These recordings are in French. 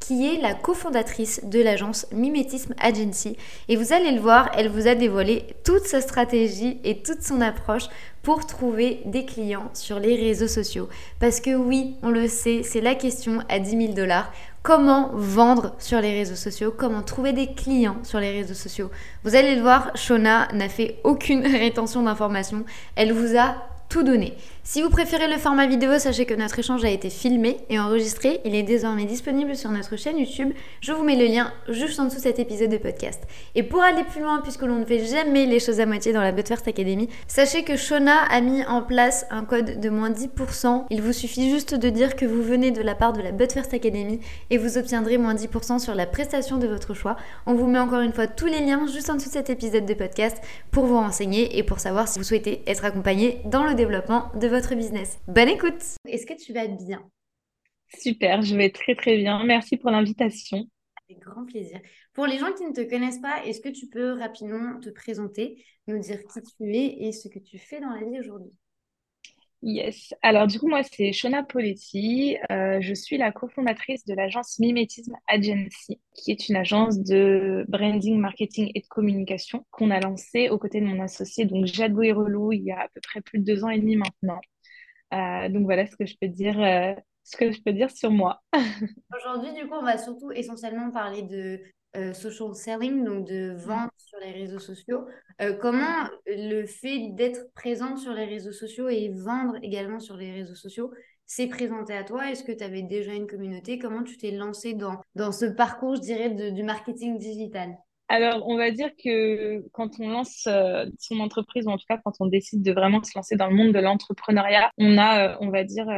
qui est la cofondatrice de l'agence Mimétisme Agency. Et vous allez le voir, elle vous a dévoilé toute sa stratégie et toute son approche pour trouver des clients sur les réseaux sociaux. Parce que oui, on le sait, c'est la question à 10 000 dollars comment vendre sur les réseaux sociaux, comment trouver des clients sur les réseaux sociaux? Vous allez le voir, Shona n'a fait aucune rétention d'informations. Elle vous a tout donné. Si vous préférez le format vidéo, sachez que notre échange a été filmé et enregistré. Il est désormais disponible sur notre chaîne YouTube. Je vous mets le lien juste en dessous de cet épisode de podcast. Et pour aller plus loin, puisque l'on ne fait jamais les choses à moitié dans la First Academy, sachez que Shona a mis en place un code de moins 10%. Il vous suffit juste de dire que vous venez de la part de la First Academy et vous obtiendrez moins 10% sur la prestation de votre choix. On vous met encore une fois tous les liens juste en dessous de cet épisode de podcast pour vous renseigner et pour savoir si vous souhaitez être accompagné dans le développement de votre votre business. Bonne écoute Est-ce que tu vas bien? Super, je vais très très bien. Merci pour l'invitation. Avec grand plaisir. Pour les gens qui ne te connaissent pas, est-ce que tu peux rapidement te présenter, nous dire qui tu es et ce que tu fais dans la vie aujourd'hui? Yes. Alors, du coup, moi, c'est Shona Poletti. Euh, je suis la cofondatrice de l'agence Mimétisme Agency, qui est une agence de branding, marketing et de communication qu'on a lancée aux côtés de mon associé, donc Jade Relou, il y a à peu près plus de deux ans et demi maintenant. Euh, donc, voilà ce que je peux dire, euh, ce que je peux dire sur moi. Aujourd'hui, du coup, on va surtout essentiellement parler de euh, social selling, donc de mm. vente sur les réseaux sociaux. Euh, comment le fait d'être présente sur les réseaux sociaux et vendre également sur les réseaux sociaux s'est présenté à toi? Est-ce que tu avais déjà une communauté? Comment tu t'es lancé dans, dans ce parcours, je dirais, du marketing digital? Alors, on va dire que quand on lance euh, son entreprise, ou en tout cas quand on décide de vraiment se lancer dans le monde de l'entrepreneuriat, on a, on va dire,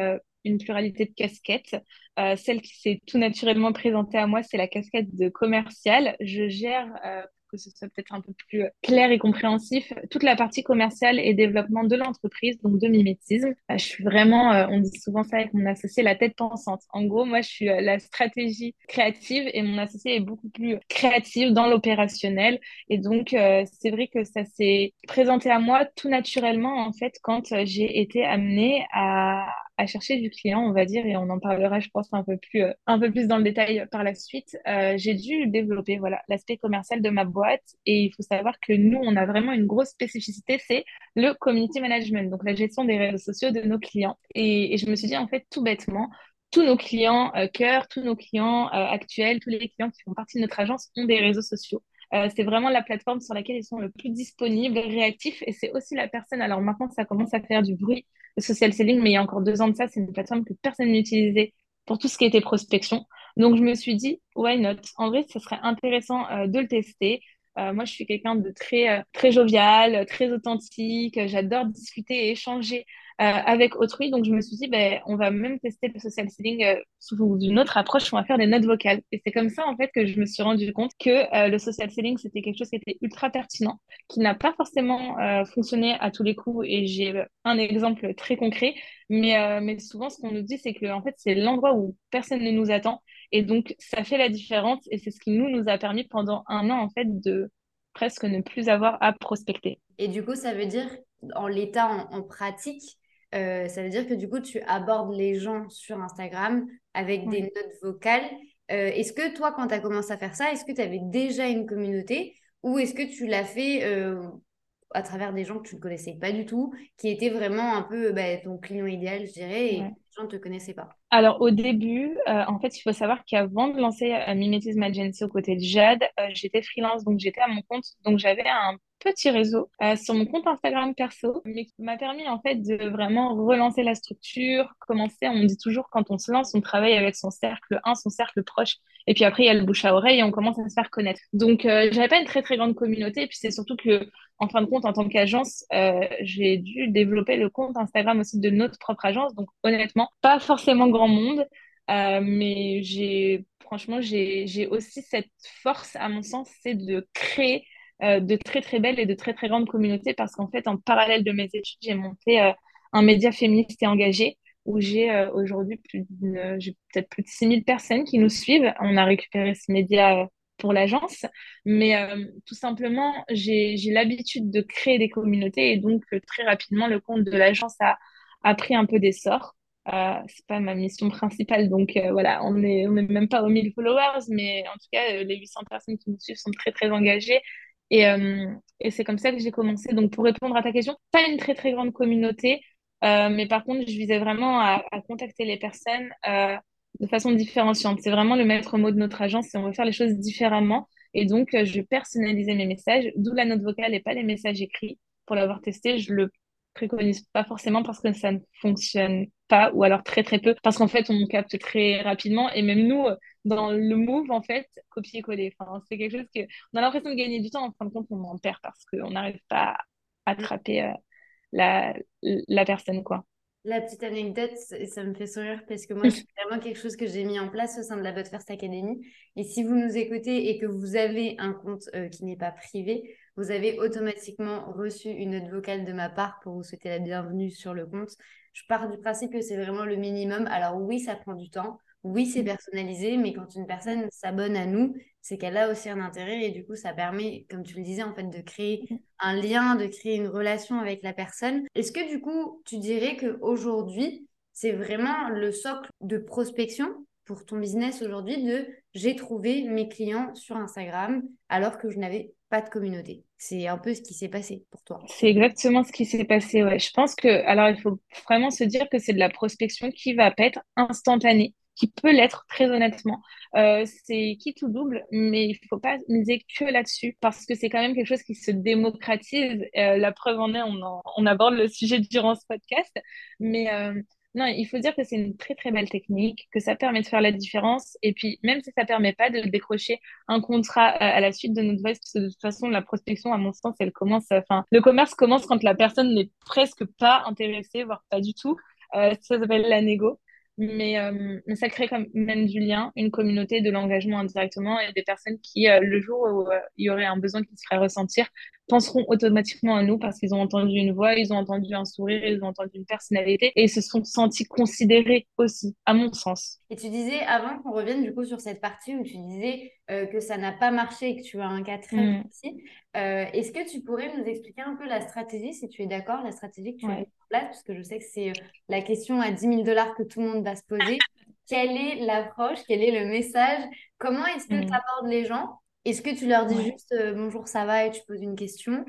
une pluralité de casquettes. Euh, celle qui s'est tout naturellement présentée à moi, c'est la casquette de commercial. Je gère euh, que ce soit peut-être un peu plus euh, clair et compréhensif, toute la partie commerciale et développement de l'entreprise, donc de mimétisme. je suis vraiment, on dit souvent ça avec mon associé, la tête pensante. En gros, moi, je suis la stratégie créative et mon associé est beaucoup plus créatif dans l'opérationnel. Et donc, c'est vrai que ça s'est présenté à moi tout naturellement, en fait, quand j'ai été amenée à, à chercher du client, on va dire, et on en parlera, je pense, un peu plus, euh, un peu plus dans le détail par la suite. Euh, j'ai dû développer voilà l'aspect commercial de ma boîte, et il faut savoir que nous, on a vraiment une grosse spécificité, c'est le community management, donc la gestion des réseaux sociaux de nos clients. Et, je me suis dit, en fait, tout bêtement, tous nos clients euh, cœur, tous nos clients actuels, tous les clients qui font partie de notre agence ont des réseaux sociaux. c'est vraiment la plateforme sur laquelle ils sont le plus disponibles, réactifs, et c'est aussi la personne. Alors maintenant, ça commence à faire du bruit social selling, mais il y a encore deux ans de ça, c'est une plateforme que personne n'utilisait pour tout ce qui était prospection. Donc, je me suis dit, why not? En vrai, ce serait intéressant euh, de le tester. Euh, moi, je suis quelqu'un de très, euh, très jovial, très authentique. J'adore discuter et échanger avec autrui. Donc, je me suis dit, ben, on va même tester le social selling euh, sous une autre approche. On va faire des notes vocales. Et c'est comme ça, en fait, que je me suis rendu compte que euh, le social selling, c'était quelque chose qui était ultra pertinent, qui n'a pas forcément fonctionné à tous les coups. Et j'ai un exemple très concret. Mais, mais souvent, ce qu'on nous dit, c'est que, en fait, c'est l'endroit où personne ne nous attend. Et donc, ça fait la différence. Et c'est ce qui nous, nous a permis pendant un an, en fait, de presque ne plus avoir à prospecter. Et du coup, ça veut dire, en l'état en pratique, euh, ça veut dire que du coup, tu abordes les gens sur Instagram avec des notes vocales. Euh, est-ce que toi, quand tu as commencé à faire ça, est-ce que tu avais déjà une communauté ou est-ce que tu l'as fait euh, à travers des gens que tu ne connaissais pas du tout, qui étaient vraiment un peu bah, ton client idéal, je dirais, et les gens ne te connaissaient pas? Alors, au début, en fait, il faut savoir qu'avant de lancer Mimétisme Agency aux côtés de Jade, j'étais freelance, donc j'étais à mon compte. Donc, j'avais un petit réseau euh, sur mon compte Instagram perso, mais qui m'a permis en fait de vraiment relancer la structure, commencer, on dit toujours quand on se lance, on travaille avec son cercle 1, son cercle proche, et puis après il y a le bouche à oreille et on commence à se faire connaître. Donc euh, j'avais pas une très très grande communauté, et puis c'est surtout que en fin de compte, en tant qu'agence, euh, j'ai dû développer le compte Instagram aussi de notre propre agence, donc honnêtement, pas forcément grand monde. mais j'ai, franchement, j'ai aussi cette force, à mon sens, c'est de créer de très, très belles et de très, très grandes communautés parce qu'en fait, en parallèle de mes études, j'ai monté un média féministe et engagé où j'ai aujourd'hui peut-être plus de 6000 personnes qui nous suivent. On a récupéré ce média pour l'agence. Mais euh, tout simplement, j'ai l'habitude de créer des communautés et donc euh, très rapidement, le compte de l'agence a, a pris un peu d'essor. Euh, c'est pas ma mission principale, donc euh, voilà, on n'est on est même pas aux 1000 followers, mais en tout cas, les 800 personnes qui nous suivent sont très très engagées. Et, et c'est comme ça que j'ai commencé. Donc pour répondre à ta question, pas une très très grande communauté, mais par contre, je visais vraiment à, à contacter les personnes de façon différenciante. C'est vraiment le maître mot de notre agence, c'est on veut faire les choses différemment. Et donc, euh, je personnalisais mes messages, d'où la note vocale et pas les messages écrits. Pour l'avoir testé, je le préconise pas forcément parce que ça ne fonctionne pas ou alors très très peu parce qu'en fait on capte très rapidement et même nous dans le move en fait copier-coller enfin c'est quelque chose que on a l'impression de gagner du temps en fin de compte on en perd parce qu'on n'arrive pas à attraper euh, la, la personne quoi la petite anecdote, ça me fait sourire parce que moi, c'est vraiment quelque chose que j'ai mis en place au sein de la But First Academy. Et si vous nous écoutez et que vous avez un compte euh, qui n'est pas privé, vous avez automatiquement reçu une note vocale de ma part pour vous souhaiter la bienvenue sur le compte. Je pars du principe que c'est vraiment le minimum. Alors oui, ça prend du temps. Oui, c'est personnalisé, mais quand une personne s'abonne à nous, c'est qu'elle a aussi un intérêt et du coup, ça permet, comme tu le disais, en fait, de créer mm. un lien, de créer une relation avec la personne. Est-ce que du coup, tu dirais qu'aujourd'hui, c'est vraiment le socle de prospection pour ton business aujourd'hui de j'ai trouvé mes clients sur Instagram alors que je n'avais pas de communauté. C'est un peu ce qui s'est passé pour toi. C'est exactement ce qui s'est passé, ouais. Je pense que, alors il faut vraiment se dire que c'est de la prospection qui va pas être instantanée qui peut l'être très honnêtement. Euh, c'est qui tout double, mais il faut pas miser que là-dessus parce que c'est quand même quelque chose qui se démocratise. Euh, la preuve en est, on, aborde le sujet durant ce podcast, mais euh, non, il faut dire que c'est une très très belle technique, que ça permet de faire la différence. Et puis, même si ça permet pas de décrocher un contrat à la suite de notre voice, parce que de toute façon, la prospection, à mon sens, elle commence, enfin, le commerce commence quand la personne n'est presque pas intéressée, voire pas du tout. ça s'appelle la négo. Mais, euh, mais, ça crée quand même du lien, une communauté, de l'engagement indirectement et des personnes qui, euh, le jour où euh, il y aurait un besoin qui se ferait ressentir, penseront automatiquement à nous parce qu'ils ont entendu une voix, ils ont entendu un sourire, ils ont entendu une personnalité et ils se sont sentis considérés aussi, à mon sens. Et tu disais, avant qu'on revienne du coup sur cette partie où tu disais euh, que ça n'a pas marché et que tu as un cas très mm. précis, euh, est-ce que tu pourrais nous expliquer un peu la stratégie, si tu es d'accord, la stratégie que tu as mis en place, parce que je sais que c'est euh, la question à 10 000 dollars que tout le monde va se poser. Quelle est l'approche Quel est le message? Comment est-ce que mm. tu abordes les gens? Est-ce que tu leur dis juste euh, bonjour, ça va et tu poses une question?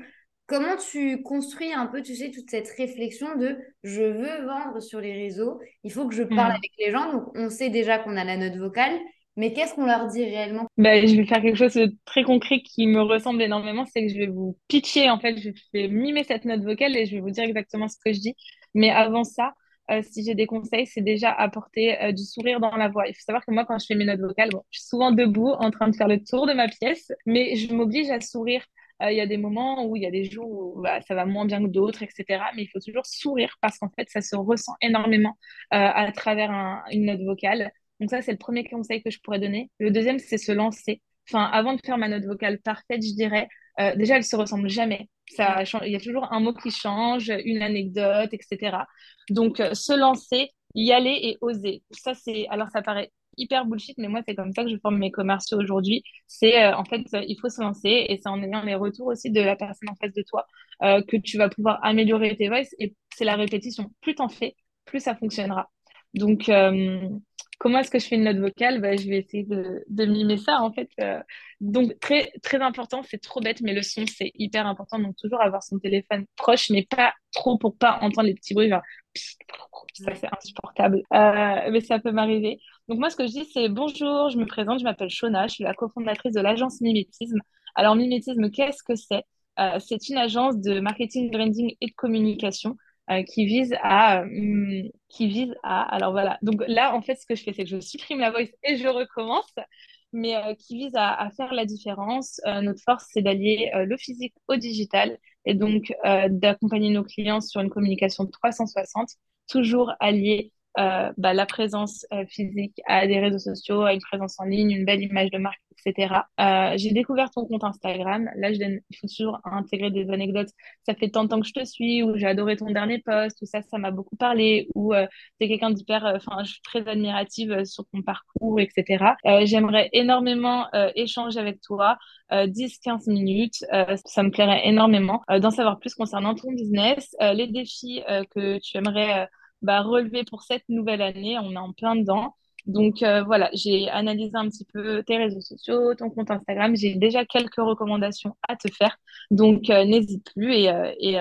Comment tu construis un peu, tu sais, toute cette réflexion de je veux vendre sur les réseaux, il faut que je parle hmm. avec les gens. Donc, on sait déjà qu'on a la note vocale, mais qu'est-ce qu'on leur dit réellement? Ben, Je vais faire quelque chose de très concret qui me ressemble énormément, c'est que je vais vous pitcher, en fait, je vais mimer cette note vocale et je vais vous dire exactement ce que je dis. Mais avant ça, euh, si j'ai des conseils, c'est déjà apporter euh, du sourire dans la voix. Il faut savoir que moi, quand je fais mes notes vocales, je suis souvent debout en train de faire le tour de ma pièce, mais je m'oblige à sourire. Euh, il y a des moments où il y a des jours où bah, ça va moins bien que d'autres, etc. Mais il faut toujours sourire parce qu'en fait, ça se ressent énormément à travers une note vocale. Donc ça, c'est le premier conseil que je pourrais donner. Le deuxième, c'est se lancer. Enfin, avant de faire ma note vocale parfaite, je dirais, déjà, elle se ressemble jamais. Il y a toujours un mot qui change, une anecdote, etc. Donc, euh, se lancer, y aller et oser. Ça, c'est, alors ça paraît hyper bullshit, mais moi, c'est comme ça que je forme mes commerciaux aujourd'hui. C'est, euh, en fait, il faut se lancer et c'est en ayant les retours aussi de la personne en face de toi euh, que tu vas pouvoir améliorer tes voices et c'est la répétition. Plus t'en fais, plus ça fonctionnera. Donc, comment est-ce que je fais une note vocale? Bah, Je vais essayer de, mimer ça, en fait. Euh. donc, très, très important, c'est trop bête, mais le son, c'est hyper important. Donc, toujours avoir son téléphone proche, mais pas trop pour pas entendre les petits bruits. ça, c'est insupportable. Euh, mais ça peut m'arriver. Donc, moi, ce que je dis, c'est bonjour, je me présente, je m'appelle Shona, je suis la cofondatrice de l'agence Mimétisme. Alors, Mimétisme, qu'est-ce que c'est? Euh, C'est une agence de marketing, branding et de communication euh, qui vise à hum, qui vise à alors voilà. Donc là en fait ce que je fais c'est que je supprime la voice et je recommence mais euh, qui vise à, faire la différence euh, notre force c'est d'allier le physique au digital et donc d'accompagner nos clients sur une communication 360 toujours allier euh, bah, la présence euh, physique à des réseaux sociaux, à une présence en ligne, une belle image de marque, etc. Euh, j'ai découvert ton compte Instagram. Là, je donne, il faut toujours intégrer des anecdotes. Ça fait tant de temps que je te suis, ou j'ai adoré ton dernier post, ou ça, ça m'a beaucoup parlé, ou euh, tu es quelqu'un d'hyper, enfin, je suis très admirative sur ton parcours, etc. J'aimerais énormément échanger avec toi. 10-15 minutes, ça me plairait énormément d'en savoir plus concernant ton business, les défis que tu aimerais bah, relever pour cette nouvelle année. On est en plein dedans. Donc euh, voilà, j'ai analysé un petit peu tes réseaux sociaux, ton compte Instagram. J'ai déjà quelques recommandations à te faire. Donc euh, n'hésite plus et, euh, et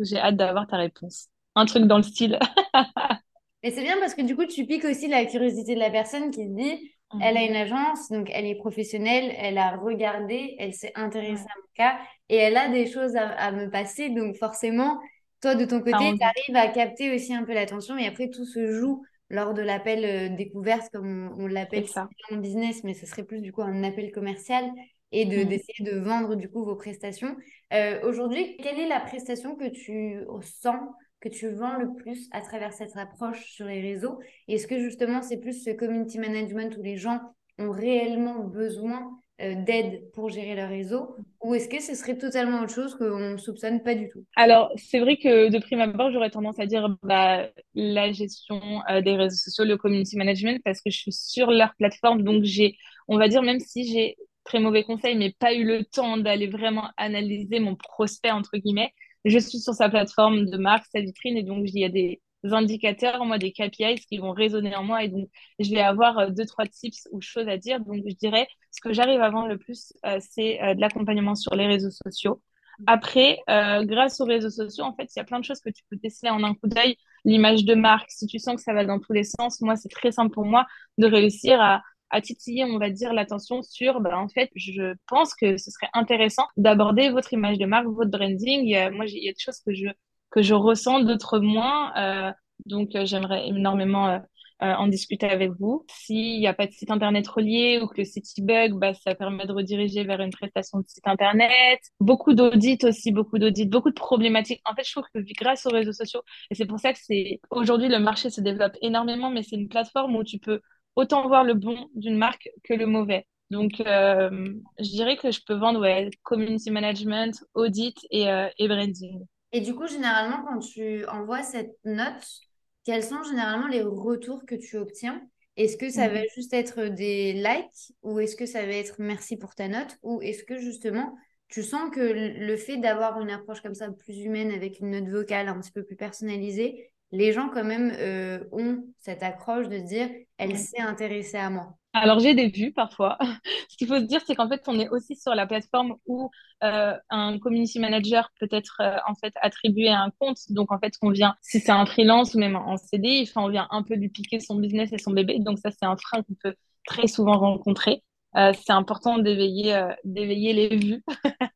j'ai hâte d'avoir ta réponse. Un truc dans le style. Mais c'est bien parce que du coup, tu piques aussi la curiosité de la personne qui se dit, elle a mhm. une agence, donc elle est professionnelle, elle a regardé, elle s'est intéressée à mon cas et elle a des choses à, à me passer. Donc forcément, toi, de ton côté, tu arrives à capter aussi un peu l'attention et après, tout se joue lors de l'appel euh, découverte, comme on, l'appelle en business, mais ce serait plus du coup un appel commercial et de, mmh. d'essayer de vendre du coup vos prestations. Euh, aujourd'hui, quelle est la prestation que tu sens que tu vends le plus à travers cette approche sur les réseaux? Est-ce que justement c'est plus ce community management où les gens ont réellement besoin d'aide pour gérer leur réseau ou est-ce que ce serait totalement autre chose qu'on ne soupçonne pas du tout? Alors, c'est vrai que de prime abord, j'aurais tendance à dire bah, la gestion euh, des réseaux sociaux, le community management, parce que je suis sur leur plateforme. Donc, j'ai, on va dire, même si j'ai très mauvais conseil, mais pas eu le temps d'aller vraiment analyser mon prospect, entre guillemets, je suis sur sa plateforme de marque, sa vitrine, et donc il y a des indicateurs, moi, des KPIs qui vont résonner en moi. Et donc, je vais avoir euh, deux, trois tips ou choses à dire. Donc, je dirais, ce que j'arrive à vendre le plus, euh, c'est euh, de l'accompagnement sur les réseaux sociaux. Après, grâce aux réseaux sociaux, en fait, il y a plein de choses que tu peux déceler en un coup d'œil. L'image de marque, si tu sens que ça va dans tous les sens, moi, c'est très simple pour moi de réussir à, à titiller, on va dire, l'attention sur, ben, en fait, je pense que ce serait intéressant d'aborder votre image de marque, votre branding. moi, il y a des choses que je que je ressens, d'autres moins. Euh, donc, euh, j'aimerais énormément euh, en discuter avec vous. S'il n'y a pas de site internet relié ou que le site bug, bah, ça permet de rediriger vers une prestation de site internet. Beaucoup d'audits aussi, beaucoup d'audits, beaucoup de problématiques. En fait, je trouve que grâce aux réseaux sociaux, et c'est pour ça que c'est aujourd'hui le marché se développe énormément, mais c'est une plateforme où tu peux autant voir le bon d'une marque que le mauvais. Donc, je dirais que je peux vendre ouais, community management, audit et, et branding. Et du coup, généralement, quand tu envoies cette note, quels sont généralement les retours que tu obtiens? Est-ce que ça va mhm. juste être des likes ou est-ce que ça va être merci pour ta note? Ou est-ce que justement tu sens que le fait d'avoir une approche comme ça plus humaine avec une note vocale un petit peu plus personnalisée, les gens quand même euh, ont cette accroche de dire elle s'est intéressée à moi. Alors, j'ai des vues parfois. Ce qu'il faut se dire, c'est qu'en fait, on est aussi sur la plateforme où euh, un community manager peut être euh, en fait attribué à un compte. Donc, en fait, on vient, si c'est un freelance ou même en CDI, enfin, on vient un peu lui piquer son business et son bébé. Donc, ça, c'est un frein qu'on peut très souvent rencontrer. Euh, c'est important d'éveiller d'éveiller les vues.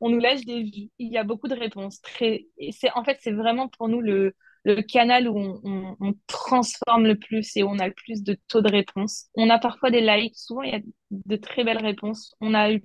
on nous lâche des vues. Il y a beaucoup de réponses. Très... c'est en fait, c'est vraiment pour nous le le canal où on, on, transforme le plus et où on a le plus de taux de réponse. On a parfois des likes, souvent il y a de très belles réponses. On a eu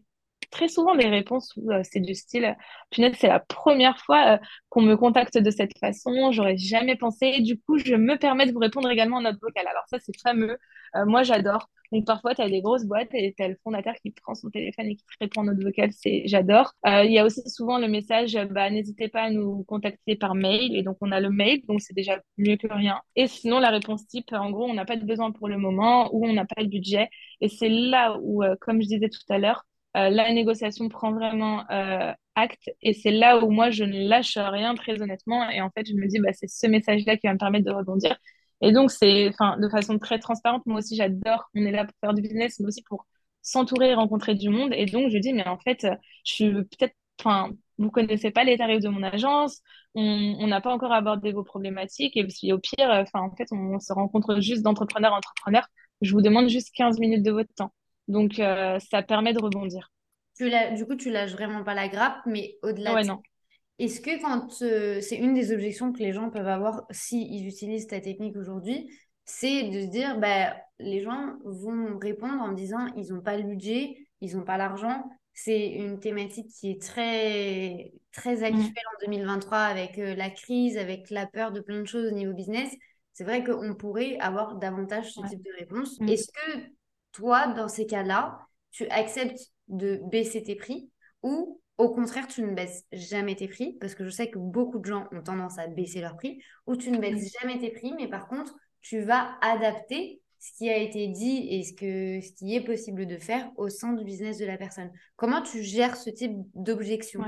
très souvent des réponses où euh, c'est du style punaise c'est la première fois euh, qu'on me contacte de cette façon j'aurais jamais pensé du coup je me permets de vous répondre également en note vocale. Alors ça c'est fameux. Euh, moi j'adore. Donc parfois tu as des grosses boîtes et tu as le fondateur qui prend son téléphone et qui te répond en note vocale. C'est j'adore. Il y a aussi souvent le message bah n'hésitez pas à nous contacter par mail et donc on a le mail donc c'est déjà mieux que rien. Et sinon la réponse type en gros on n'a pas de besoin pour le moment ou on n'a pas le budget. Et c'est là où comme je disais tout à l'heure euh, la négociation prend vraiment euh, acte. Et c'est là où moi je ne lâche rien très honnêtement. Et en fait je me dis bah, c'est ce message-là qui va me permettre de rebondir. Et donc c'est enfin de façon très transparente moi aussi j'adore. On est là pour faire du business mais aussi pour s'entourer et rencontrer du monde. Et donc je dis mais en fait je suis peut-être enfin vous connaissez pas les tarifs de mon agence. On n'a pas encore abordé vos problématiques. Et puis au pire enfin en fait on, se rencontre juste d'entrepreneurs entrepreneurs je vous demande juste 15 minutes de votre temps donc, euh, ça permet de rebondir. Tu du coup, tu lâches vraiment pas la grappe, mais au-delà ouais, de non. Est-ce que quand euh, c'est une des objections que les gens peuvent avoir s'ils utilisent ta technique aujourd'hui, c'est de se dire bah, les gens vont répondre en disant ils n'ont pas le budget, ils n'ont pas l'argent. C'est une thématique qui est très, très mm. actuelle en 2023 avec euh, la crise, avec la peur de plein de choses au niveau business. c'est vrai qu'on pourrait avoir davantage ce type de réponse. Mm. Est-ce que toi, dans ces cas-là, tu acceptes de baisser tes prix ou au contraire, tu ne baisses jamais tes prix parce que je sais que beaucoup de gens ont tendance à baisser leurs prix ou tu ne baisses jamais tes prix, mais par contre, tu vas adapter ce qui a été dit et ce, que, ce qui est possible de faire au sein du business de la personne. Comment tu gères ce type d'objection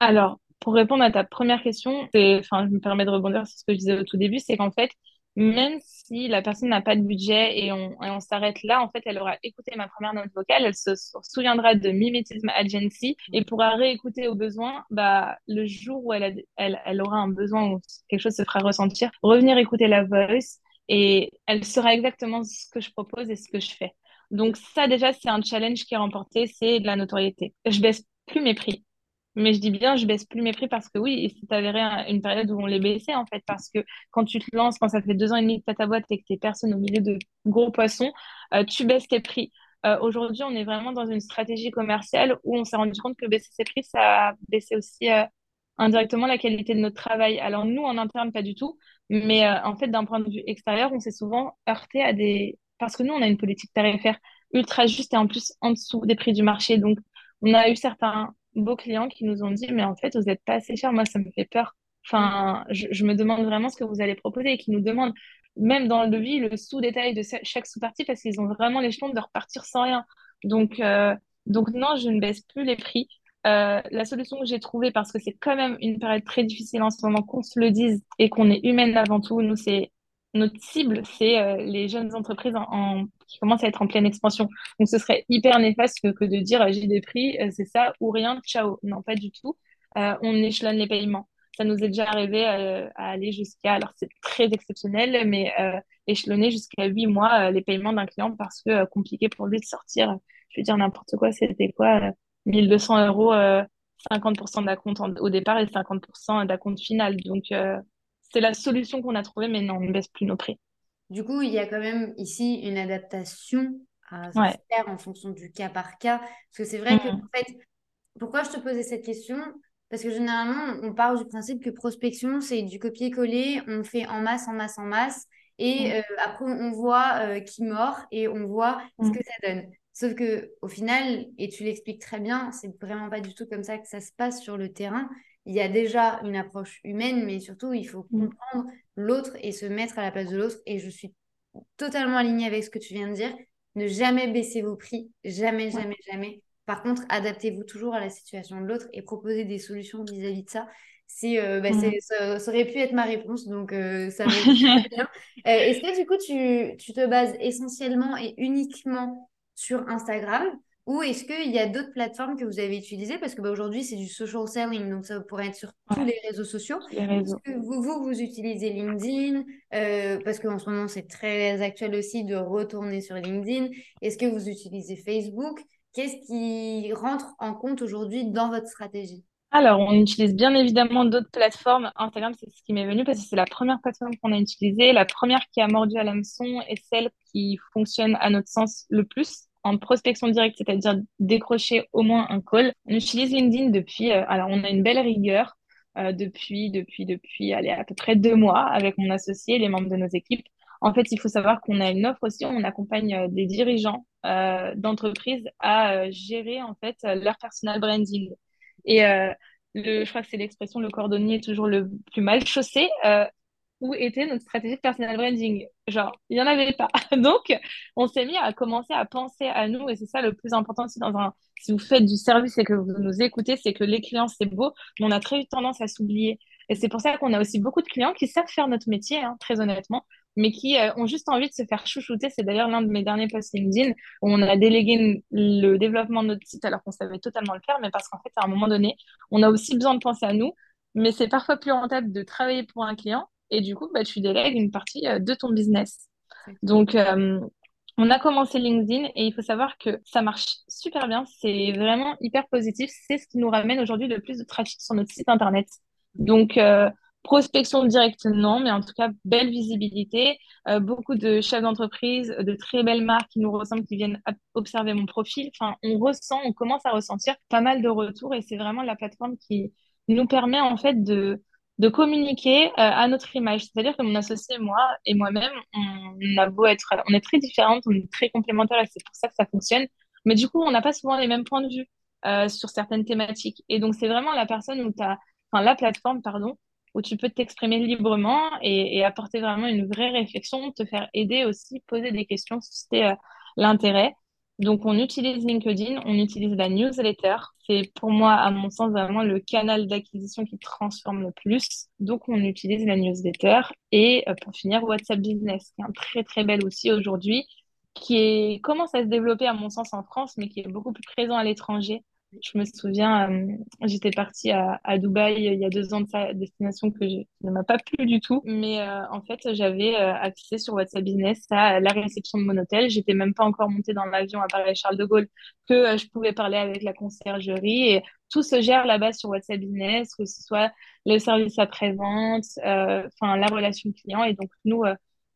Alors, pour répondre à ta première question, enfin, je me permets de rebondir sur ce que je disais au tout début, c'est qu'en fait, même si la personne n'a pas de budget et on, s'arrête là, en fait, elle aura écouté ma première note vocale, elle se souviendra de Mimetism Agency et pourra réécouter au besoin, bah, le jour où elle, a, elle, elle aura un besoin ou quelque chose se fera ressentir, revenir écouter la voice et elle saura exactement ce que je propose et ce que je fais. Donc ça, déjà, c'est un challenge qui est remporté, c'est de la notoriété. Je baisse plus mes prix. Mais je dis bien, je baisse plus mes prix parce que oui, c'est avéré une période où on les baissait en fait. Parce que quand tu te lances, quand ça fait deux ans et demi que tu as ta boîte et que tu es personne au milieu de gros poissons, euh, tu baisses tes prix. Euh, aujourd'hui, on est vraiment dans une stratégie commerciale où on s'est rendu compte que baisser ses prix, ça a baissé aussi euh, indirectement la qualité de notre travail. Alors nous, en interne, pas du tout. Mais en fait, d'un point de vue extérieur, on s'est souvent heurté à des... Parce que nous, on a une politique tarifaire ultra juste et en plus en dessous des prix du marché. Donc, on a eu certains beaux clients qui nous ont dit, mais en fait, vous n'êtes pas assez cher. Moi, ça me fait peur. Enfin, je, me demande vraiment ce que vous allez proposer et qui nous demandent, même dans le devis, le sous-détail de chaque sous-partie parce qu'ils ont vraiment l'échelon de repartir sans rien. Donc, euh, donc non, je ne baisse plus les prix. Euh, la solution que j'ai trouvée, parce que c'est quand même une période très difficile en ce moment, qu'on se le dise et qu'on est humaine avant tout, nous, c'est notre cible, c'est euh, les jeunes entreprises en, qui commencent à être en pleine expansion. Donc, ce serait hyper néfaste que, de dire j'ai des prix, euh, c'est ça ou rien, ciao. Non, pas du tout. Euh, on échelonne les paiements. Ça nous est déjà arrivé à aller jusqu'à, alors c'est très exceptionnel, mais échelonner jusqu'à 8 mois les paiements d'un client parce que compliqué pour lui de sortir, je veux dire n'importe quoi, c'était quoi, 1200 euros, 50% d'acompte au départ et 50% d'acompte final. Donc, c'est la solution qu'on a trouvée, mais non, on ne baisse plus nos prix. Du coup, il y a quand même ici une adaptation à faire en fonction du cas par cas. Parce que c'est vrai que, mm. en fait, pourquoi je te posais cette question? Parce que généralement, on part du principe que prospection, c'est du copier-coller, on fait en masse, en masse, en masse. Et mm. euh, après, on voit euh, qui mord et on voit ce mm. que ça donne. Sauf que au final, et tu l'expliques très bien, c'est vraiment pas du tout comme ça que ça se passe sur le terrain il y a déjà une approche humaine, mais surtout, il faut mm. comprendre l'autre et se mettre à la place de l'autre. Et je suis totalement alignée avec ce que tu viens de dire. Ne jamais baisser vos prix, jamais, jamais, jamais. Par contre, adaptez-vous toujours à la situation de l'autre et proposez des solutions vis-à-vis de ça. C'est, euh, bah, mm. ça, aurait pu être ma réponse, donc euh, ça me bien. Euh, est-ce que du coup, tu, tu te bases essentiellement et uniquement sur Instagram ou est-ce qu'il y a d'autres plateformes que vous avez utilisées? Parce que bah, aujourd'hui, c'est du social selling, donc ça pourrait être sur tous les réseaux sociaux. Est-ce que vous, vous, vous utilisez LinkedIn? Euh, Parce qu'en ce moment, c'est très actuel aussi de retourner sur LinkedIn. Est-ce que vous utilisez Facebook? Qu'est-ce qui rentre en compte aujourd'hui dans votre stratégie? Alors, on utilise bien évidemment d'autres plateformes. Instagram, c'est ce qui m'est venu parce que c'est la première plateforme qu'on a utilisée. La première qui a mordu à l'hameçon et celle qui fonctionne à notre sens le plus en prospection directe, c'est-à-dire décrocher au moins un call. On utilise LinkedIn depuis, euh, alors on a une belle rigueur euh, depuis, depuis, depuis, allez, à peu près deux mois avec mon associé, les membres de nos équipes. En fait, il faut savoir qu'on a une offre aussi, on accompagne euh, des dirigeants d'entreprises à gérer en fait leur personal branding. Et le, je crois que c'est l'expression, le cordonnier est toujours le plus mal chaussé où était notre stratégie de personal branding. Genre, il n'y en avait pas. Donc, on s'est mis à commencer à penser à nous, et c'est ça le plus important aussi si vous faites du service et que vous nous écoutez, c'est que les clients, c'est beau, mais on a très tendance à s'oublier. Et c'est pour ça qu'on a aussi beaucoup de clients qui savent faire notre métier, hein, très honnêtement, mais qui euh, ont juste envie de se faire chouchouter. C'est d'ailleurs l'un de mes derniers posts LinkedIn où on a délégué le développement de notre site alors qu'on savait totalement le faire, mais parce qu'en fait, à un moment donné, on a aussi besoin de penser à nous, mais c'est parfois plus rentable de travailler pour un client et du coup, bah, tu délègues une partie euh, de ton business. Donc, euh, on a commencé LinkedIn et il faut savoir que ça marche super bien. C'est vraiment hyper positif. C'est ce qui nous ramène aujourd'hui le plus de trafic sur notre site internet. Donc, euh, prospection directe, non, mais en tout cas, belle visibilité. beaucoup de chefs d'entreprise, de très belles marques qui nous ressemblent, qui viennent observer mon profil. Enfin, on ressent, on commence à ressentir pas mal de retours et c'est vraiment la plateforme qui nous permet en fait de de communiquer à notre image. C'est-à-dire que mon associé, moi et moi-même, on a beau être, on est très différentes, on est très complémentaires et c'est pour ça que ça fonctionne. Mais du coup, on n'a pas souvent les mêmes points de vue sur certaines thématiques. Et donc, c'est vraiment la personne où tu enfin, la plateforme, pardon, où tu peux t'exprimer librement et, apporter vraiment une vraie réflexion, te faire aider aussi, poser des questions, susciter euh, l'intérêt. Donc, on utilise LinkedIn, on utilise la newsletter. C'est pour moi, à mon sens, vraiment le canal d'acquisition qui transforme le plus. Donc, on utilise la newsletter. Et euh, pour finir, WhatsApp Business, qui est un très, très bel outil aujourd'hui, qui commence à se développer, à mon sens, en France, mais qui est beaucoup plus présent à l'étranger. Je me souviens, euh, j'étais partie à, à, Dubaï il y a deux ans de sa destination que je, ne m'a pas plu du tout. Mais euh, en fait, j'avais euh, accès sur WhatsApp Business à la réception de mon hôtel. J'étais même pas encore montée dans l'avion à Paris Charles de Gaulle que je pouvais parler avec la conciergerie. Et tout se gère là-bas sur WhatsApp Business, que ce soit le service après-vente, enfin la relation client. Et donc, nous,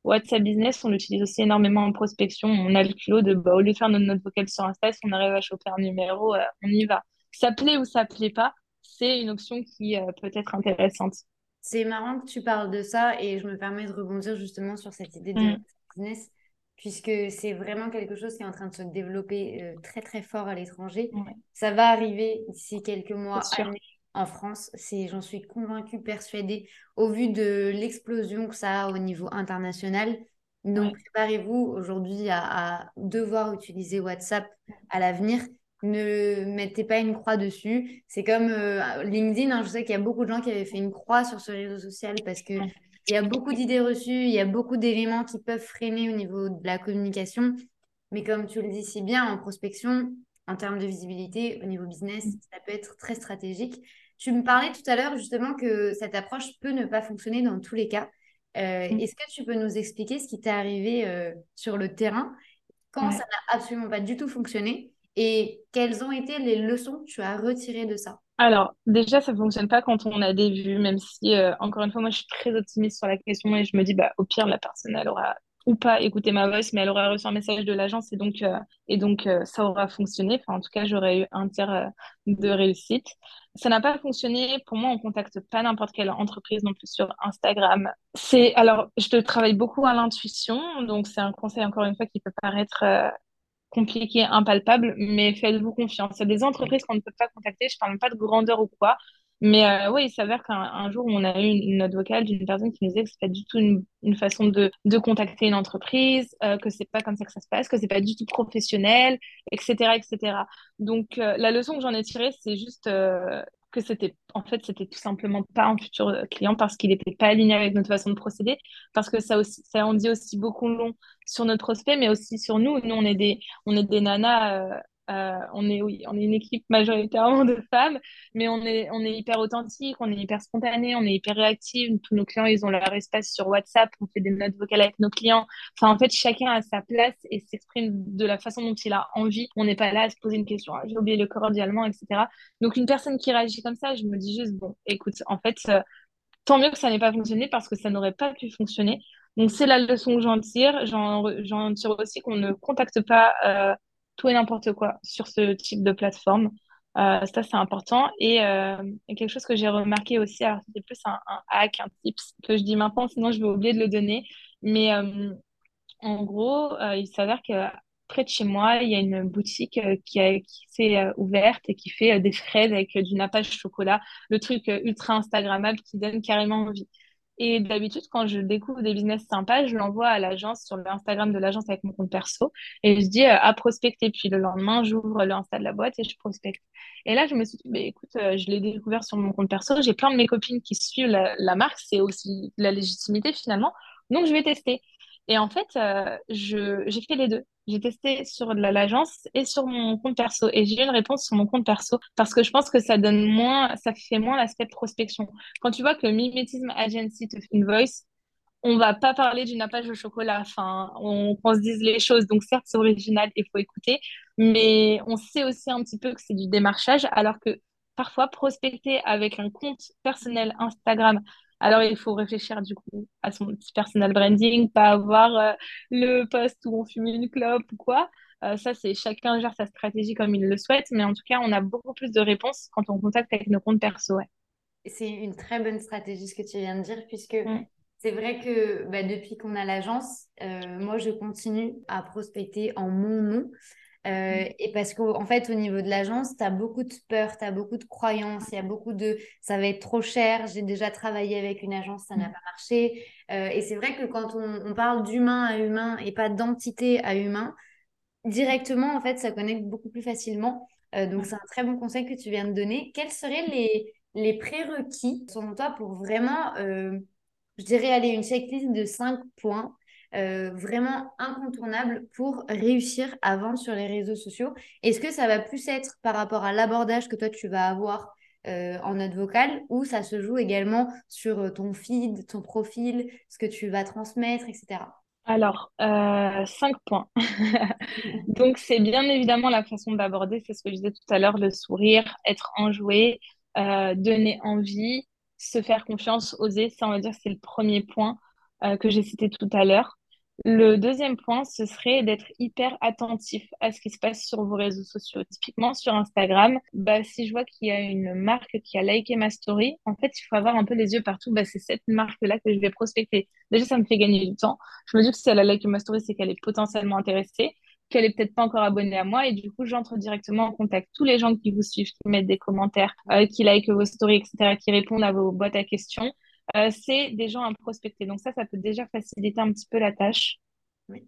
WhatsApp Business, on l'utilise aussi énormément en prospection. On a le culot de, bah, au lieu de faire notre note vocale sur Insta, si on arrive à choper un numéro, euh, on y va. Ça plaît ou ça plaît pas, c'est une option qui euh, peut être intéressante. C'est marrant que tu parles de ça et je me permets de rebondir justement sur cette idée de mm. business puisque c'est vraiment quelque chose qui est en train de se développer euh, très très fort à l'étranger. Ça va arriver d'ici quelques mois, années, en France. C'est, j'en suis convaincue, persuadée, au vu de l'explosion que ça a au niveau international. Donc, préparez-vous aujourd'hui à, devoir utiliser WhatsApp à l'avenir. Ne mettez pas une croix dessus. C'est comme euh, LinkedIn. Hein. je sais qu'il y a beaucoup de gens qui avaient fait une croix sur ce réseau social parce que il y a beaucoup d'idées reçues, il y a beaucoup d'éléments qui peuvent freiner au niveau de la communication. Mais comme tu le dis si bien, en prospection, en termes de visibilité, au niveau business, mm. ça peut être très stratégique. Tu me parlais tout à l'heure justement que cette approche peut ne pas fonctionner dans tous les cas. Euh, mm. Est-ce que tu peux nous expliquer ce qui t'est arrivé euh, sur le terrain? Quand ça n'a absolument pas du tout fonctionné et quelles ont été les leçons que tu as retirées de ça? Alors, déjà, ça ne fonctionne pas quand on a des vues, même si, euh, encore une fois, moi, je suis très optimiste sur la question et je me dis, bah, au pire, la personne, elle aura ou pas écouté ma voix, mais elle aura reçu un message de l'agence et donc, et donc ça aura fonctionné. Enfin, en tout cas, j'aurais eu un tiers de réussite. Ça n'a pas fonctionné. Pour moi, on contacte pas n'importe quelle entreprise non plus sur Instagram. C'est alors, je travaille beaucoup à l'intuition, donc c'est un conseil encore une fois qui peut paraître euh, compliqué, impalpable, mais faites-vous confiance. Il y a des entreprises qu'on ne peut pas contacter. Je parle pas de grandeur ou quoi, mais euh, oui, il s'avère qu'un jour, on a eu une, note vocale d'une personne qui nous disait que c'est pas du tout une, une façon de, de, contacter une entreprise, euh, que c'est pas comme ça que ça se passe, que c'est pas du tout professionnel, etc., etc. Donc, euh, la leçon que j'en ai tirée, c'est juste euh, que c'était, en fait, c'était tout simplement pas un futur client parce qu'il n'était pas aligné avec notre façon de procéder, parce que ça aussi, ça en dit aussi beaucoup long sur notre prospect, mais aussi sur nous. Nous, on est des, on est des nanas on est on est une équipe majoritairement de femmes, mais on est on est hyper authentique, on est hyper spontané, on est hyper réactive. Tous nos clients, ils ont leur espace sur WhatsApp, on fait des notes vocales avec nos clients. Enfin, en fait, chacun a sa place et s'exprime de la façon dont il a envie. On n'est pas là à se poser une question, ah, j'ai oublié le cordialement, etc. Donc, une personne qui réagit comme ça, je me dis juste bon, écoute, en fait, euh, tant mieux que ça n'ait pas fonctionné parce que ça n'aurait pas pu fonctionner. Donc, c'est la leçon que j'en tire. J'en tire aussi qu'on ne contacte pas. Euh, tout et n'importe quoi sur ce type de plateforme. Euh, ça, c'est important. Euh, et, quelque chose que j'ai remarqué aussi, alors plus un, hack, un tips que je dis maintenant, sinon je vais oublier de le donner. Mais euh, en gros, il s'avère que près de chez moi, il y a une boutique qui, qui s'est ouverte et qui fait des fraises avec du nappage chocolat, le truc ultra Instagrammable qui donne carrément envie. Et d'habitude, quand je découvre des business sympas, je l'envoie à l'agence sur l'Instagram de l'agence avec mon compte perso et je dis euh, à prospecter. Puis le lendemain, j'ouvre l'Insta de la boîte et je prospecte. Et là, je me suis dit, bah, écoute, euh, je l'ai découvert sur mon compte perso. J'ai plein de mes copines qui suivent la, marque. C'est aussi la légitimité finalement. Donc, je vais tester. Et en fait, euh, j'ai fait les deux. J'ai testé sur l'agence et sur mon compte perso. Et j'ai eu une réponse sur mon compte perso parce que je pense que ça donne moins, ça fait moins l'aspect prospection. Quand tu vois que le Mimétisme Agency te fait une voice, on va pas parler du nappage au chocolat. Enfin, on, qu'on se dise les choses. Donc, certes, c'est original, il faut écouter. Mais on sait aussi un petit peu que c'est du démarchage, alors que parfois, prospecter avec un compte personnel Instagram alors, il faut réfléchir du coup à son petit personal branding, pas avoir euh, le poste où on fume une clope ou quoi. Euh, ça, c'est chacun gère sa stratégie comme il le souhaite, mais en tout cas, on a beaucoup plus de réponses quand on contacte avec nos comptes perso. c'est une très bonne stratégie ce que tu viens de dire, puisque c'est vrai que bah, depuis qu'on a l'agence, euh, moi, je continue à prospecter en mon nom. Euh, mm. et parce qu'en fait, au niveau de l'agence, tu as beaucoup de peur, tu as beaucoup de croyances, il y a beaucoup de ça va être trop cher, j'ai déjà travaillé avec une agence, ça n'a mm. pas marché. Euh, et c'est vrai que quand on, parle d'humain à humain et pas d'entité à humain, directement, en fait, ça connecte beaucoup plus facilement. donc, c'est un très bon conseil que tu viens de donner. Quels seraient les, les prérequis, selon toi, pour vraiment je dirais, aller une checklist de 5 points euh, vraiment incontournables pour réussir à vendre sur les réseaux sociaux. Est-ce que ça va plus être par rapport à l'abordage que toi tu vas avoir euh, en note vocale ou ça se joue également sur euh, ton feed, ton profil, ce que tu vas transmettre, etc. Alors, euh, cinq points. Donc, c'est bien évidemment la façon d'aborder, c'est ce que je disais tout à l'heure, le sourire, être enjoué, donner envie, se faire confiance, oser, ça on va dire c'est le premier point euh, que j'ai cité tout à l'heure. Le deuxième point, ce serait d'être hyper attentif à ce qui se passe sur vos réseaux sociaux. Typiquement sur Instagram, bah, si je vois qu'il y a une marque qui a liké ma story, en fait, il faut avoir un peu les yeux partout. Bah, c'est cette marque-là que je vais prospecter. Déjà, ça me fait gagner du temps. Je me dis que si elle a liké ma story, c'est qu'elle est potentiellement intéressée qu'elle est peut-être pas encore abonnée à moi et du coup j'entre directement en contact tous les gens qui vous suivent qui mettent des commentaires euh, qui like vos stories etc qui répondent à vos boîtes à questions euh, c'est des gens à prospecter donc ça ça peut déjà faciliter un petit peu la tâche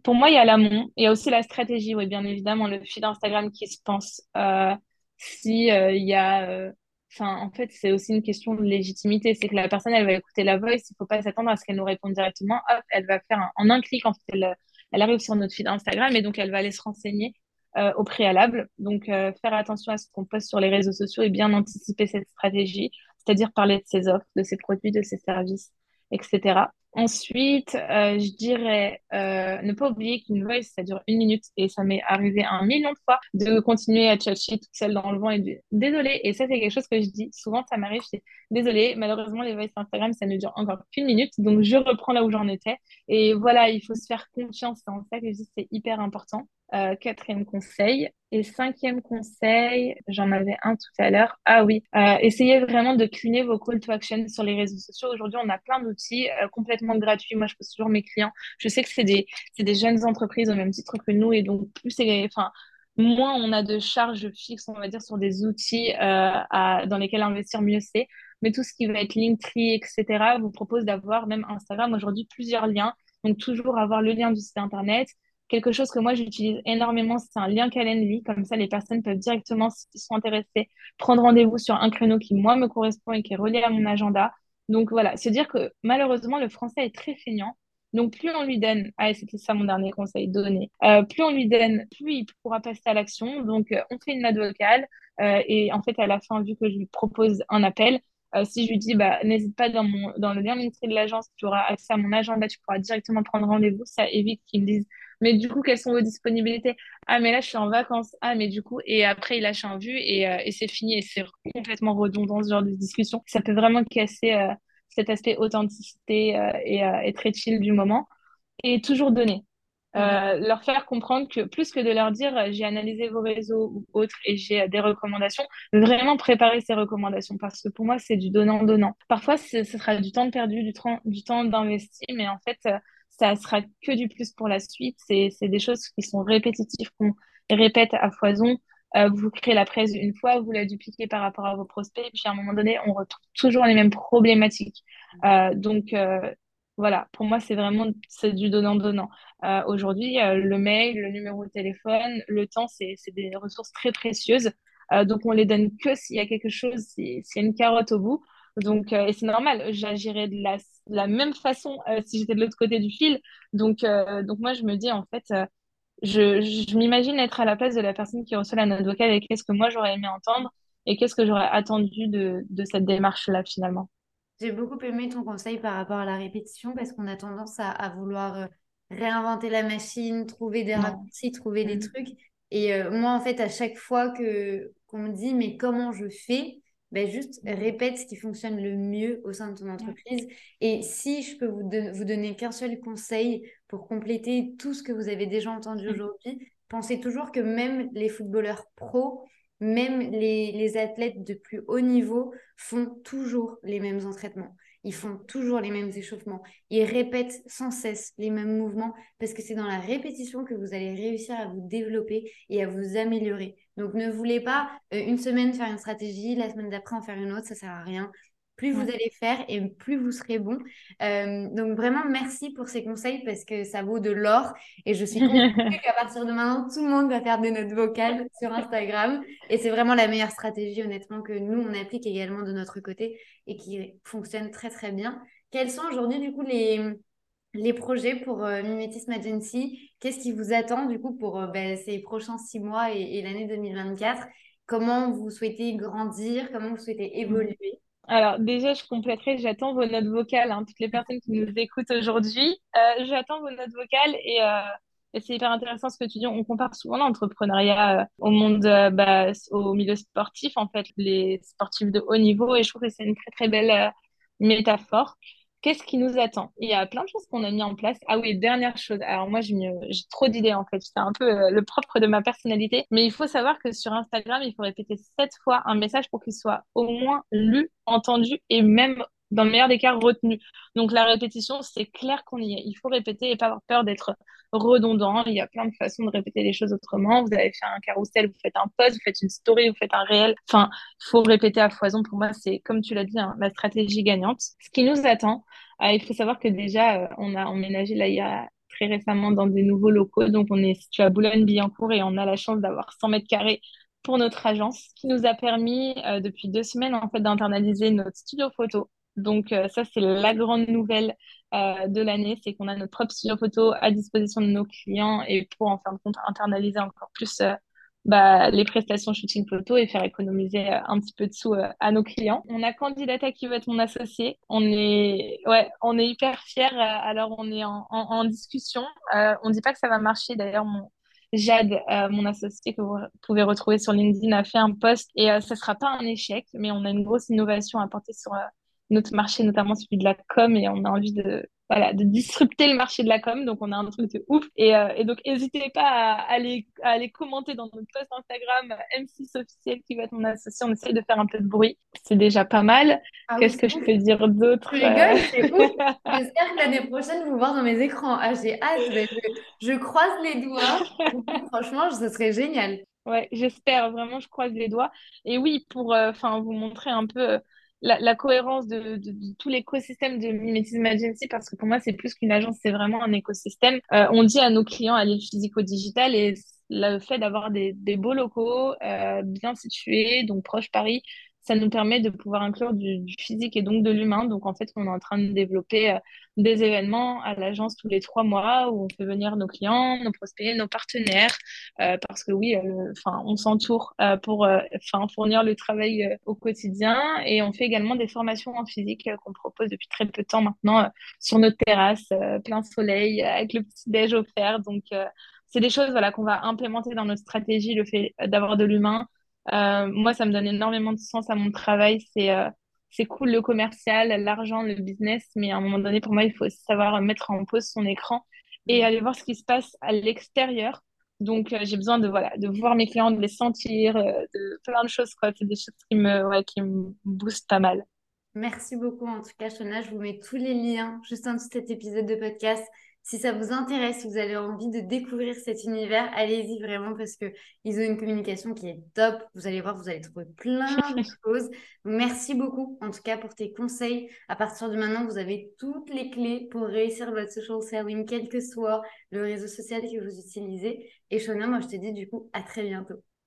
pour moi il y a l'amont il y a aussi la stratégie oui bien évidemment le fil Instagram qui se pense euh, si il y a Enfin, en fait, c'est aussi une question de légitimité. C'est que la personne, elle va écouter la voice. Il ne faut pas s'attendre à ce qu'elle nous réponde directement. Hop, elle va faire en un clic, en fait, elle, elle arrive sur notre feed Instagram et donc elle va aller se renseigner euh, au préalable. Donc, euh, faire attention à ce qu'on poste sur les réseaux sociaux et bien anticiper cette stratégie, c'est-à-dire parler de ses offres, de ses produits, de ses services, etc. Ensuite, euh, je dirais euh, ne pas oublier qu'une voice, ça dure une minute et ça m'est arrivé un million de fois de continuer à tchatcher toute seule dans le vent et de désolé. Et ça, c'est quelque chose que je dis souvent, ça m'arrive, je dis désolé, malheureusement, les voices Instagram, ça ne dure encore qu'une minute. Donc, je reprends là où j'en étais. Et voilà, il faut se faire confiance. C'est en ça que je dis c'est hyper important. Euh, quatrième conseil. Et cinquième conseil, j'en avais un tout à l'heure. Ah oui, euh, essayez vraiment de cliner vos call to action sur les réseaux sociaux. Aujourd'hui, on a plein d'outils euh, complètement gratuits. Moi, je pose toujours mes clients. Je sais que c'est des, des jeunes entreprises au même titre que nous. Et donc, plus c'est, enfin, moins on a de charges fixes, on va dire, sur des outils dans lesquels investir, mieux c'est. Mais tout ce qui va être Linktree, etc., vous propose d'avoir même Instagram aujourd'hui plusieurs liens. Donc, toujours avoir le lien du site internet, Quelque chose que moi j'utilise énormément, c'est un lien Calendly. Comme ça, les personnes peuvent directement, s'ils sont intéressés, prendre rendez-vous sur un créneau qui, moi, me correspond et qui est relié à mon agenda. Donc voilà, se dire que malheureusement, le français est très feignant. Donc, plus on lui donne, ah, c'était ça mon dernier conseil, donner, euh, plus on lui donne, plus il pourra passer à l'action. Donc, euh, on fait une note vocale euh, et en fait, à la fin, vu que je lui propose un appel, si je lui dis, bah, n'hésite pas dans, mon, dans le lien LinkedIn de l'agence, tu auras accès à mon agenda, tu pourras directement prendre rendez-vous. Ça évite qu'ils me disent, mais du coup, quelles sont vos disponibilités? Ah, mais là, je suis en vacances. Ah, mais du coup, et après, il lâche un vu et, euh, et c'est fini. Et c'est complètement redondant, ce genre de discussion. Ça peut vraiment casser euh, cet aspect authenticité euh, et, et, très chill du moment. Et toujours donner. Leur faire comprendre que plus que de leur dire j'ai analysé vos réseaux ou autres et j'ai des recommandations, vraiment préparer ces recommandations parce que pour moi c'est du donnant-donnant. Parfois ce sera du temps perdu, du, du temps d'investi, mais en fait ça sera que du plus pour la suite. C'est des choses qui sont répétitives, qu'on répète à foison. Euh, vous créez la presse une fois, vous la dupliquez par rapport à vos prospects, puis à un moment donné, on retrouve toujours les mêmes problématiques. Euh, donc, euh, voilà, pour moi, c'est vraiment c'est du donnant-donnant. Aujourd'hui, le mail, le numéro de téléphone, le temps, c'est des ressources très précieuses. donc, on les donne que s'il y a quelque chose, s'il y a une carotte au bout. Donc, et c'est normal, j'agirais de la de la même façon euh, si j'étais de l'autre côté du fil. Donc, euh, donc moi, je me dis, en fait, euh, je, je m'imagine être à la place de la personne qui reçoit la note vocale et qu'est-ce que moi, j'aurais aimé entendre et qu'est-ce que j'aurais attendu de, de cette démarche-là, finalement. J'ai beaucoup aimé ton conseil par rapport à la répétition parce qu'on a tendance à, à, vouloir réinventer la machine, trouver des raccourcis, trouver des mm. trucs. Et moi, en fait, à chaque fois que qu'on me dit, mais comment je fais ben juste répète ce qui fonctionne le mieux au sein de ton entreprise. Et si je peux vous, vous donner qu'un seul conseil pour compléter tout ce que vous avez déjà entendu aujourd'hui, pensez toujours que même les footballeurs pros, même les, les athlètes de plus haut niveau font toujours les mêmes entraînements. Ils font toujours les mêmes échauffements. Ils répètent sans cesse les mêmes mouvements parce que c'est dans la répétition que vous allez réussir à vous développer et à vous améliorer. Donc ne voulez pas euh, une semaine faire une stratégie, la semaine d'après en faire une autre, ça sert à rien plus vous allez faire et plus vous serez bon. Euh, donc vraiment, merci pour ces conseils parce que ça vaut de l'or. Et je suis convaincue qu'à partir de maintenant, tout le monde va faire des notes vocales sur Instagram. Et c'est vraiment la meilleure stratégie, honnêtement, que nous, on applique également de notre côté et qui fonctionne très, très bien. Quels sont aujourd'hui, du coup, les, les projets pour euh, Mimétisme Agency? Qu'est-ce qui vous attend, du coup, pour euh, ben, ces prochains six mois et, et l'année 2024 Comment vous souhaitez grandir? Comment vous souhaitez mmh. évoluer? Alors déjà, je compléterai, j'attends vos notes vocales, hein, toutes les personnes qui nous écoutent aujourd'hui. Euh, j'attends vos notes vocales euh, et, c'est hyper intéressant ce que tu dis. On compare souvent l'entrepreneuriat euh, au monde, bah, au milieu sportif, en fait, les sportifs de haut niveau et je trouve que c'est une très très belle métaphore. Qu'est-ce qui nous attend? Il y a plein de choses qu'on a mis en place. Ah oui, dernière chose. Alors moi, j'ai trop d'idées en fait. C'est un peu euh, le propre de ma personnalité. Mais il faut savoir que sur Instagram, il faut répéter sept fois un message pour qu'il soit au moins lu, entendu et même dans le meilleur des cas, retenu. Donc la répétition, c'est clair qu'on y est. Il faut répéter et pas avoir peur d'être redondant. Il y a plein de façons de répéter les choses autrement. Vous avez fait un carrousel, vous faites un post, vous faites une story, vous faites un réel. Enfin, il faut répéter à foison. Pour moi, c'est, comme tu l'as dit, hein, la stratégie gagnante. Ce qui nous attend, euh, il faut savoir que déjà, euh, on a emménagé là il y a très récemment dans des nouveaux locaux. Donc, on est situé à Boulogne-Billancourt et on a la chance d'avoir 100 mètres carrés pour notre agence, qui nous a permis euh, depuis deux semaines en fait d'internaliser notre studio photo donc euh, ça, c'est la grande nouvelle euh, de l'année, c'est qu'on a notre propre studio photo à disposition de nos clients et pour en fin de compte internaliser encore plus euh, bah, les prestations shooting photo et faire économiser un petit peu de sous à nos clients. On a Candidata qui veut être mon associé. On est, ouais, on est hyper fiers. alors on est en, en, discussion. on dit pas que ça va marcher. D'ailleurs, mon, Jade, mon associé que vous pouvez retrouver sur LinkedIn, a fait un post et ça sera pas un échec, mais on a une grosse innovation à apporter sur notre marché, notamment celui de la com, et on a envie de, voilà, de disrupter le marché de la com. Donc, on a un truc de ouf. Et, euh, et donc, n'hésitez pas à aller, à aller commenter dans notre post Instagram M6 officiel qui va être mon associé. On essaye de faire un peu de bruit. C'est déjà pas mal. Ah Qu'est-ce que je peux dire d'autre Je rigole, c'est ouf. J'espère que l'année prochaine, vous voir dans mes écrans. Ah, j'ai hâte. Je, je, croise les doigts. Franchement, ce serait génial. Ouais, j'espère. Vraiment, je croise les doigts. Et oui, pour euh, vous montrer un peu la, cohérence de, de, tout l'écosystème de Mimetism Agency, parce que pour moi, c'est plus qu'une agence, c'est vraiment un écosystème. Euh, on dit à nos clients, l'île physico-digital, et le fait d'avoir des, des, beaux locaux euh, bien situés, donc proche Paris, ça nous permet de pouvoir inclure du, physique et donc de l'humain. Donc, en fait, on est en train de développer euh, des événements à l'agence tous les trois mois où on fait venir nos clients, nos prospects, nos partenaires, euh, parce que oui, euh, enfin, on s'entoure pour enfin fournir le travail au quotidien. Et on fait également des formations en physique qu'on propose depuis très peu de temps maintenant sur notre terrasse, plein soleil, avec le petit déj offert. Donc, c'est des choses voilà, qu'on va implémenter dans notre stratégie, le fait d'avoir de l'humain, moi, ça me donne énormément de sens à mon travail. C'est euh, c'est cool le commercial, l'argent, le business, mais à un moment donné, pour moi, il faut savoir mettre en pause son écran et mm. aller voir ce qui se passe à l'extérieur. Donc, euh, j'ai besoin de, voilà, de voir mes clients, de les sentir, de plein de choses. C'est des choses qui me, ouais, qui me boostent pas mal. Merci beaucoup. En tout cas, Shona, je vous mets tous les liens juste en dessous de cet épisode de podcast. Si ça vous intéresse, si vous avez envie de découvrir cet univers, allez-y vraiment parce que ils ont une communication qui est top. Vous allez voir, vous allez trouver plein de choses. Merci beaucoup en tout cas pour tes conseils. À partir de maintenant, vous avez toutes les clés pour réussir votre social selling, quel que soit le réseau social que vous utilisez. Et Shona, moi je te dis du coup à très bientôt.